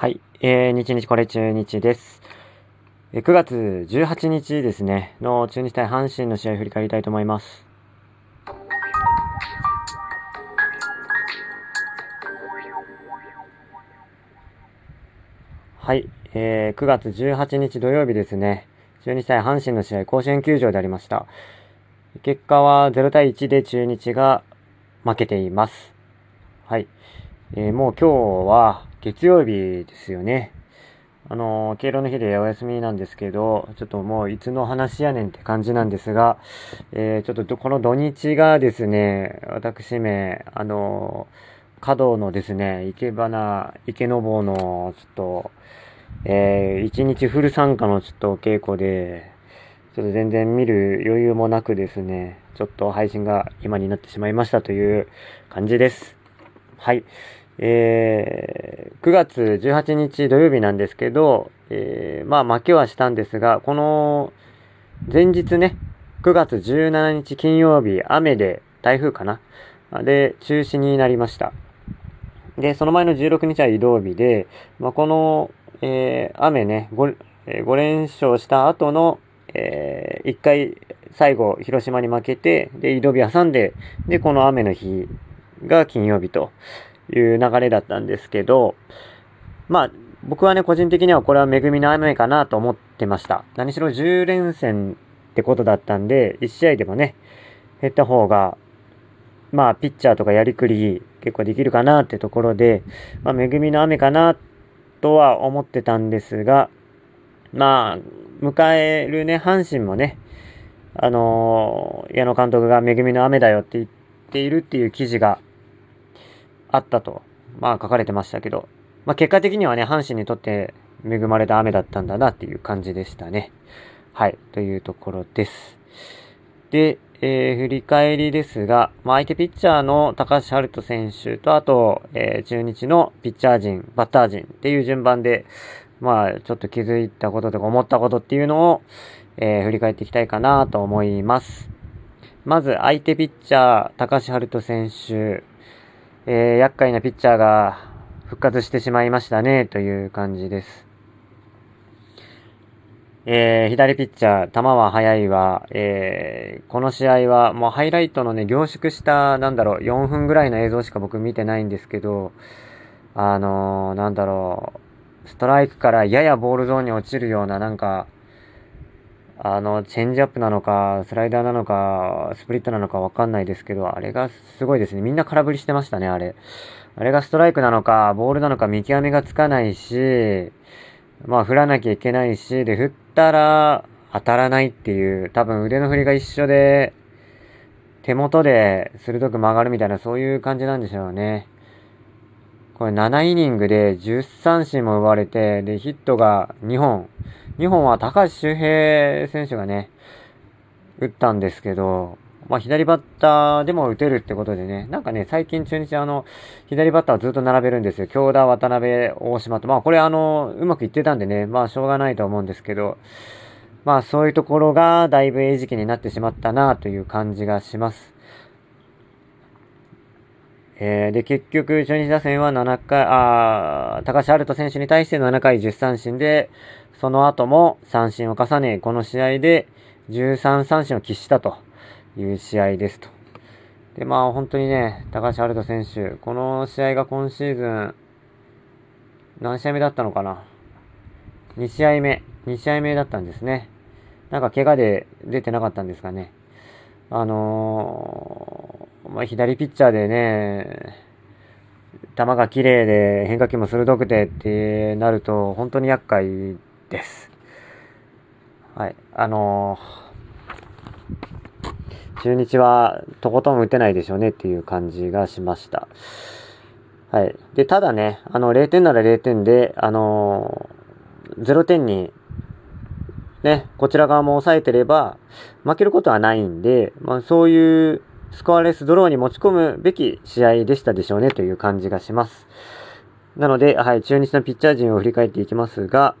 はい、えー、日日これ中日です。え9月18日ですね、の中日対阪神の試合を振り返りたいと思います。はい、えー、9月18日土曜日ですね、中日対阪神の試合、甲子園球場でありました。結果は0対1で中日が負けています。はい。えー、もう今日は月曜日ですよね。あの、敬老の日でお休みなんですけど、ちょっともういつの話やねんって感じなんですが、えー、ちょっとこの土日がですね、私め、あの、華道のですね、池花、池の坊の、ちょっと、えー、一日フル参加のちょっと稽古で、ちょっと全然見る余裕もなくですね、ちょっと配信が今になってしまいましたという感じです。はい。えー、9月18日土曜日なんですけど、えー、まあ負けはしたんですが、この前日ね、9月17日金曜日、雨で台風かなで、中止になりました。で、その前の16日は移動日で、まあ、この、えー、雨ね5、5連勝した後の、えー、1回最後広島に負けて、で、移動日挟んで、で、この雨の日が金曜日と。いう流れだったんですけど、まあ、僕はね、個人的にはこれは恵みの雨かなと思ってました。何しろ10連戦ってことだったんで、1試合でもね、減った方が、まあ、ピッチャーとかやりくり結構できるかなってところで、まあ、恵みの雨かなとは思ってたんですが、まあ、迎えるね、阪神もね、あのー、矢野監督が恵みの雨だよって言っているっていう記事があったと、まあ書かれてましたけど、まあ結果的にはね、阪神にとって恵まれた雨だったんだなっていう感じでしたね。はい、というところです。で、えー、振り返りですが、まあ、相手ピッチャーの高橋遥人選手と、あと、えー、中日のピッチャー陣、バッター陣っていう順番で、まあ、ちょっと気づいたこととか思ったことっていうのを、えー、振り返っていきたいかなと思います。まず、相手ピッチャー、高橋遥人選手、えー、厄介なピッチャーが復活してしまいましたね、という感じです。えー、左ピッチャー、球は速いわ。えー、この試合はもうハイライトのね、凝縮した、なんだろう、4分ぐらいの映像しか僕見てないんですけど、あのー、なんだろう、ストライクからややボールゾーンに落ちるような、なんか、あの、チェンジアップなのか、スライダーなのか、スプリットなのかわかんないですけど、あれがすごいですね。みんな空振りしてましたね、あれ。あれがストライクなのか、ボールなのか見極めがつかないし、まあ振らなきゃいけないし、で、振ったら当たらないっていう、多分腕の振りが一緒で、手元で鋭く曲がるみたいな、そういう感じなんでしょうね。これ7イニングで10三振も奪われて、で、ヒットが2本。2本は高橋周平選手がね、打ったんですけど、まあ左バッターでも打てるってことでね、なんかね、最近中日あの、左バッターずっと並べるんですよ。京田、渡辺、大島と。まあこれあの、うまくいってたんでね、まあしょうがないと思うんですけど、まあそういうところがだいぶ餌食になってしまったなという感じがします。えー、で、結局、中日打線は7回、あ高橋遥人選手に対して7回10三振で、その後も三振を重ね、この試合で13三振を喫したという試合ですと。で、まあ本当にね、高橋遥人選手、この試合が今シーズン、何試合目だったのかな ?2 試合目、2試合目だったんですね。なんか怪我で出てなかったんですかね。あのー、まあ、左ピッチャーでね、球が綺麗で変化球も鋭くてってなると本当に厄介です。はい。あのー、中日はとことん打てないでしょうねっていう感じがしました。はい。で、ただね、あの、0点なら0点で、あのー、0点にね、こちら側も抑えてれば、負けることはないんで、まあそういうスコアレスドローに持ち込むべき試合でしたでしょうねという感じがします。なので、はい、中日のピッチャー陣を振り返っていきますが、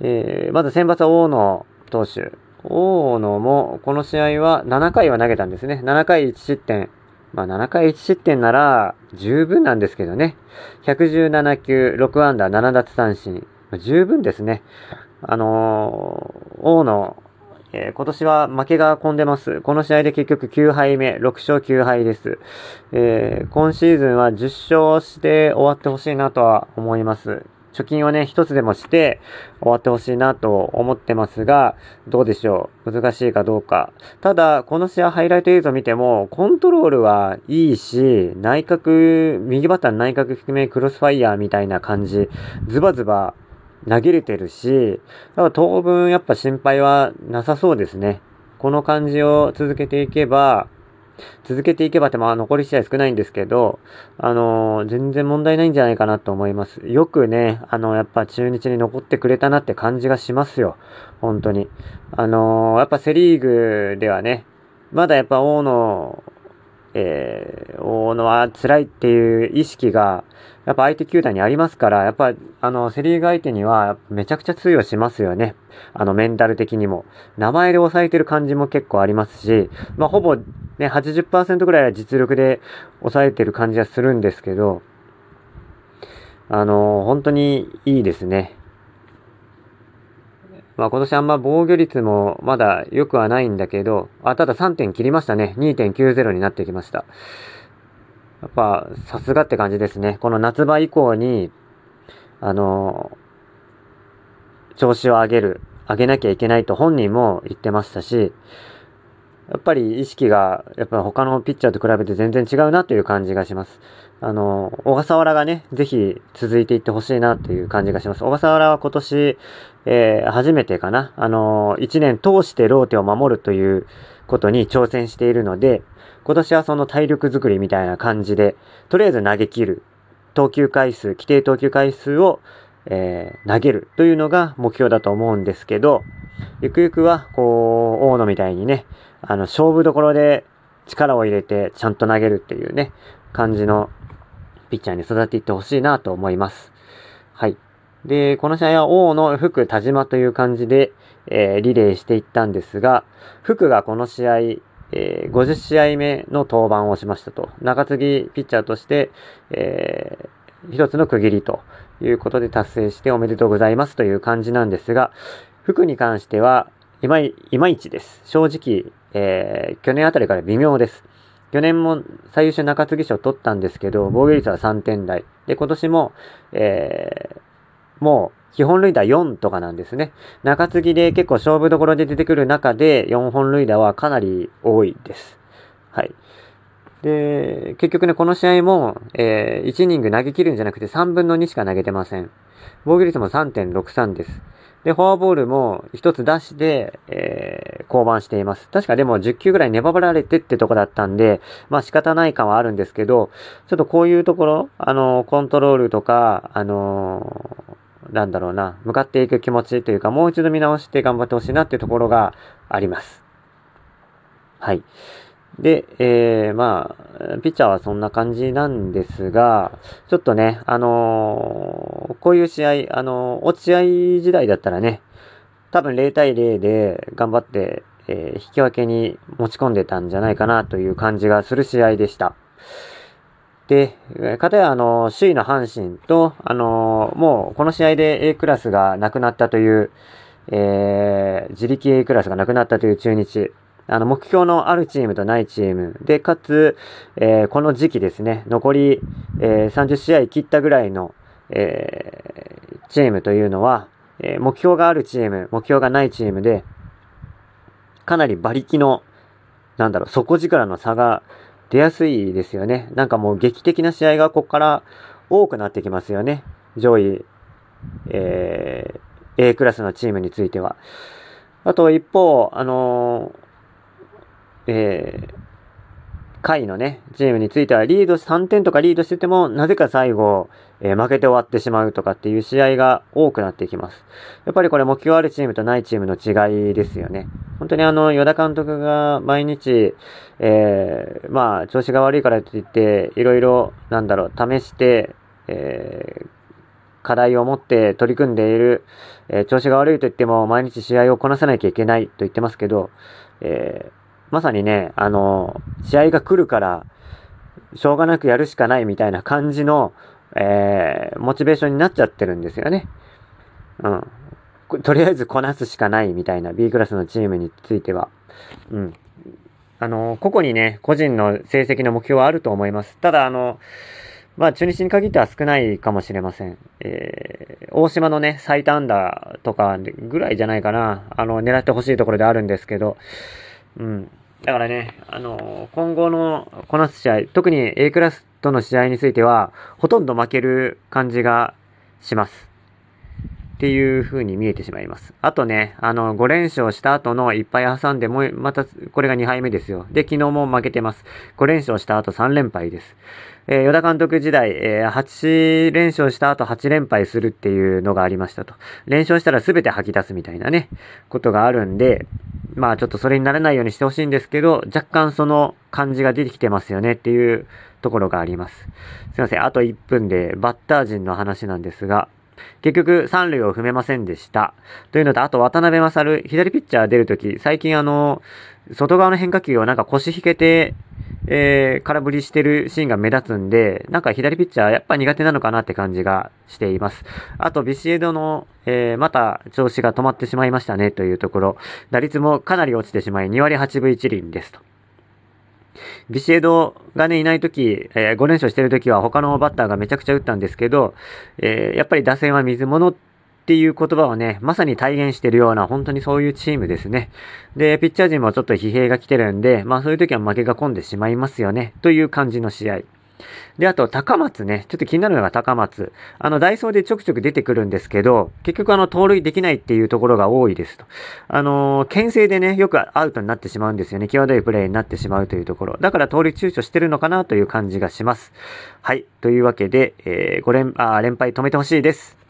えー、まず先発は大野投手。大野も、この試合は7回は投げたんですね。7回1失点。まあ7回1失点なら十分なんですけどね。117球、6アンダー、7奪三振。十分ですね。あのー、大野、えー、今年は負けが込んでます。この試合で結局9敗目、6勝9敗です。えー、今シーズンは10勝して終わってほしいなとは思います。貯金をね、一つでもして終わってほしいなと思ってますが、どうでしょう？難しいかどうか。ただ、この試合ハイライト映像見ても、コントロールはいいし、内角、右バッターの内角低めクロスファイヤーみたいな感じ、ズバズバ投げれてるし、だから当分やっぱ心配はなさそうですね。この感じを続けていけば、続けていけばってまあ残り試合少ないんですけど、あのー、全然問題ないんじゃないかなと思います。よくね、あの、やっぱ中日に残ってくれたなって感じがしますよ。本当に。あのー、やっぱセリーグではね、まだやっぱ大野、えー、大野は辛いっていう意識が、やっぱ相手球団にありますから、やっぱ、あの、セリーグ相手にはめちゃくちゃ通用しますよね。あの、メンタル的にも。名前で抑えてる感じも結構ありますし、まあ、ほぼね、80%ぐらいは実力で抑えてる感じはするんですけど、あの、本当にいいですね。まあ今年あんま防御率もまだ良くはないんだけど、あ、ただ3点切りましたね。2.90になってきました。やっぱ、さすがって感じですね。この夏場以降に、あの、調子を上げる、上げなきゃいけないと本人も言ってましたし、やっぱり意識が、やっぱ他のピッチャーと比べて全然違うなという感じがします。あの、小笠原がね、ぜひ続いていってほしいなという感じがします。小笠原は今年、えー、初めてかな。あの、1年通してローテを守るということに挑戦しているので、今年はその体力作りみたいな感じで、とりあえず投げ切る。投球回数、規定投球回数を、えー、投げるというのが目標だと思うんですけど、ゆくゆくは、こう、大野みたいにね、あの、勝負どころで力を入れてちゃんと投げるっていうね、感じのピッチャーに育っていってほしいなと思います。はい。で、この試合は王の福田島という感じで、えー、リレーしていったんですが、福がこの試合、えー、50試合目の登板をしましたと。中継ぎピッチャーとして、えー、一つの区切りということで達成しておめでとうございますという感じなんですが、服に関しては、いまい、いまいちです。正直、えー、去年あたりから微妙です。去年も最優秀中継ぎ賞を取ったんですけど、防御率は3点台。で、今年も、えー、もう、基本塁打4とかなんですね。中継ぎで結構勝負どころで出てくる中で4本塁打はかなり多いです。はい。で、結局ね、この試合も、えー、1イニング投げ切るんじゃなくて3分の2しか投げてません。防御率も3.63です。で、フォアボールも1つ出して、えー、降板しています。確かでも10球ぐらい粘られてってとこだったんで、まあ仕方ない感はあるんですけど、ちょっとこういうところ、あの、コントロールとか、あのなんだろうな、向かっていく気持ちというか、もう一度見直して頑張ってほしいなっていうところがあります。はい。で、えー、まあ、ピッチャーはそんな感じなんですが、ちょっとね、あのー、こういう試合、あのー、落合時代だったらね、多分0対0で頑張って、えー、引き分けに持ち込んでたんじゃないかなという感じがする試合でした。で、かたやあの、首位の阪神と、あの、もうこの試合で A クラスがなくなったという、えー、自力 A クラスがなくなったという中日。あの、目標のあるチームとないチーム。で、かつ、えー、この時期ですね、残り、えー、30試合切ったぐらいの、えー、チームというのは、え目標があるチーム、目標がないチームで、かなり馬力の、なんだろう、底力の差が出やすいですよね。なんかもう劇的な試合がここから多くなってきますよね。上位、えー、A クラスのチームについては。あと一方、あの、えー、下位のね、チームについてはリードし3点とかリードしてても、なぜか最後、えー、負けて終わってしまうとかっていう試合が多くなっていきます。やっぱりこれ目標あるチームとないチームの違いですよね。本当にあの、与田監督が毎日、えー、まあ、調子が悪いからといって、いろいろ、なんだろう、試して、えー、課題を持って取り組んでいる、え、調子が悪いと言っても毎日試合をこなさなきゃいけないと言ってますけど、えー、まさにね、あの、試合が来るから、しょうがなくやるしかないみたいな感じの、えー、モチベーションになっちゃってるんですよね。うん。とりあえずこなすしかないみたいな B クラスのチームについては。うん。あの、個々にね、個人の成績の目標はあると思います。ただ、あの、まあ、中日に限っては少ないかもしれません。えー、大島のね、最多安打とかぐらいじゃないかな。あの、狙ってほしいところであるんですけど、うん。だからね、あの、今後のこなす試合、特に A クラスとの試合については、ほとんど負ける感じがします。っていう風に見えてしまいます。あとね、あの、5連勝した後のいっぱい挟んでも、また、これが2敗目ですよ。で、昨日も負けてます。5連勝した後3連敗です。えー、与田監督時代、えー、8連勝した後8連敗するっていうのがありましたと。連勝したら全て吐き出すみたいなね、ことがあるんで、まあちょっとそれにならないようにしてほしいんですけど、若干その感じが出てきてますよねっていうところがあります。すいません。あと1分でバッター陣の話なんですが、結局、三塁を踏めませんでした。というのと、あと、渡辺勝、左ピッチャー出るとき、最近あの、外側の変化球をなんか腰引けて、えー、空振りしてるシーンが目立つんで、なんか左ピッチャーやっぱ苦手なのかなって感じがしています。あと、ビシエドの、えー、また調子が止まってしまいましたねというところ、打率もかなり落ちてしまい、2割8分1厘ですと。ビシエドがね、いないとき、えー、5連勝してるときは他のバッターがめちゃくちゃ打ったんですけど、えー、やっぱり打線は水物っていう言葉をね、まさに体現してるような、本当にそういうチームですね。で、ピッチャー陣もちょっと疲弊が来てるんで、まあそういう時は負けが込んでしまいますよね、という感じの試合。で、あと、高松ね。ちょっと気になるのが高松。あの、ダイソーでちょくちょく出てくるんですけど、結局あの、盗塁できないっていうところが多いですと。あのー、牽制でね、よくアウトになってしまうんですよね。際どいプレーになってしまうというところ。だから盗塁躊躇してるのかなという感じがします。はい。というわけで、えー、5連、あ、連敗止めてほしいです。